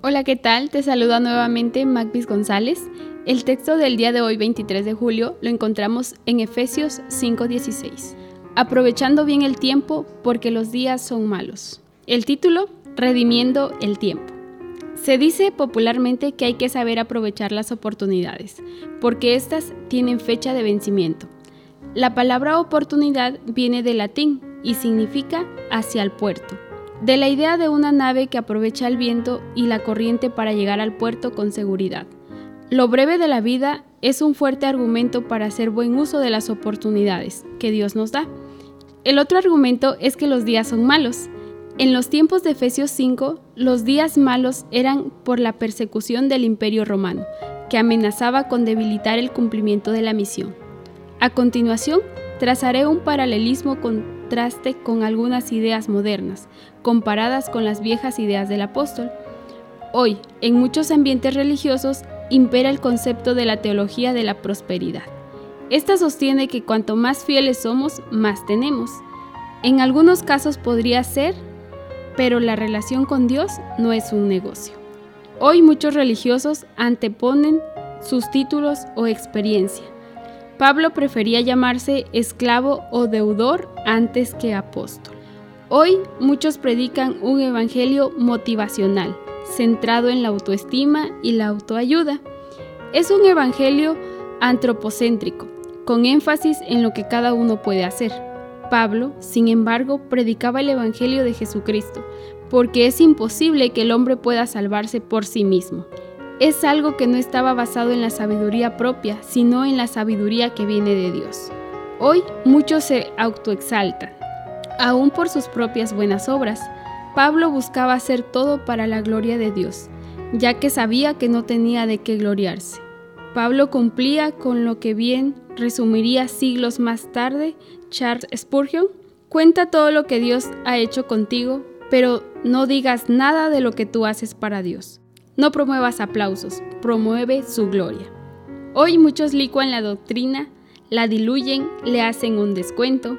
Hola, ¿qué tal? Te saluda nuevamente Magvis González. El texto del día de hoy, 23 de julio, lo encontramos en Efesios 5:16. Aprovechando bien el tiempo porque los días son malos. El título, Redimiendo el tiempo. Se dice popularmente que hay que saber aprovechar las oportunidades, porque éstas tienen fecha de vencimiento. La palabra oportunidad viene del latín y significa hacia el puerto, de la idea de una nave que aprovecha el viento y la corriente para llegar al puerto con seguridad. Lo breve de la vida es un fuerte argumento para hacer buen uso de las oportunidades que Dios nos da. El otro argumento es que los días son malos. En los tiempos de Efesios 5, los días malos eran por la persecución del imperio romano, que amenazaba con debilitar el cumplimiento de la misión. A continuación, trazaré un paralelismo contraste con algunas ideas modernas, comparadas con las viejas ideas del apóstol. Hoy, en muchos ambientes religiosos, impera el concepto de la teología de la prosperidad. Esta sostiene que cuanto más fieles somos, más tenemos. En algunos casos podría ser, pero la relación con Dios no es un negocio. Hoy muchos religiosos anteponen sus títulos o experiencia. Pablo prefería llamarse esclavo o deudor antes que apóstol. Hoy muchos predican un evangelio motivacional, centrado en la autoestima y la autoayuda. Es un evangelio antropocéntrico, con énfasis en lo que cada uno puede hacer. Pablo, sin embargo, predicaba el Evangelio de Jesucristo, porque es imposible que el hombre pueda salvarse por sí mismo. Es algo que no estaba basado en la sabiduría propia, sino en la sabiduría que viene de Dios. Hoy muchos se autoexaltan, aún por sus propias buenas obras, Pablo buscaba hacer todo para la gloria de Dios, ya que sabía que no tenía de qué gloriarse. Pablo cumplía con lo que bien resumiría siglos más tarde Charles Spurgeon. Cuenta todo lo que Dios ha hecho contigo, pero no digas nada de lo que tú haces para Dios. No promuevas aplausos, promueve su gloria. Hoy muchos licuan la doctrina, la diluyen, le hacen un descuento,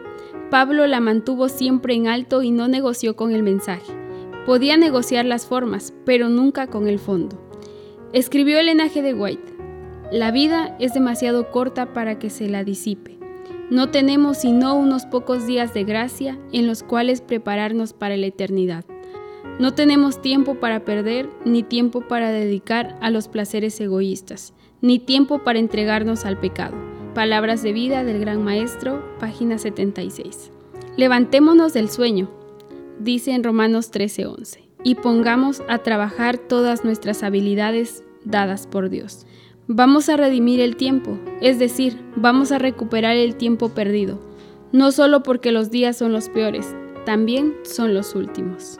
Pablo la mantuvo siempre en alto y no negoció con el mensaje. Podía negociar las formas, pero nunca con el fondo. Escribió el G. de White, la vida es demasiado corta para que se la disipe. No tenemos sino unos pocos días de gracia en los cuales prepararnos para la eternidad. No tenemos tiempo para perder, ni tiempo para dedicar a los placeres egoístas, ni tiempo para entregarnos al pecado. Palabras de vida del Gran Maestro, página 76. Levantémonos del sueño, dice en Romanos 13:11, y pongamos a trabajar todas nuestras habilidades dadas por Dios. Vamos a redimir el tiempo, es decir, vamos a recuperar el tiempo perdido, no solo porque los días son los peores, también son los últimos.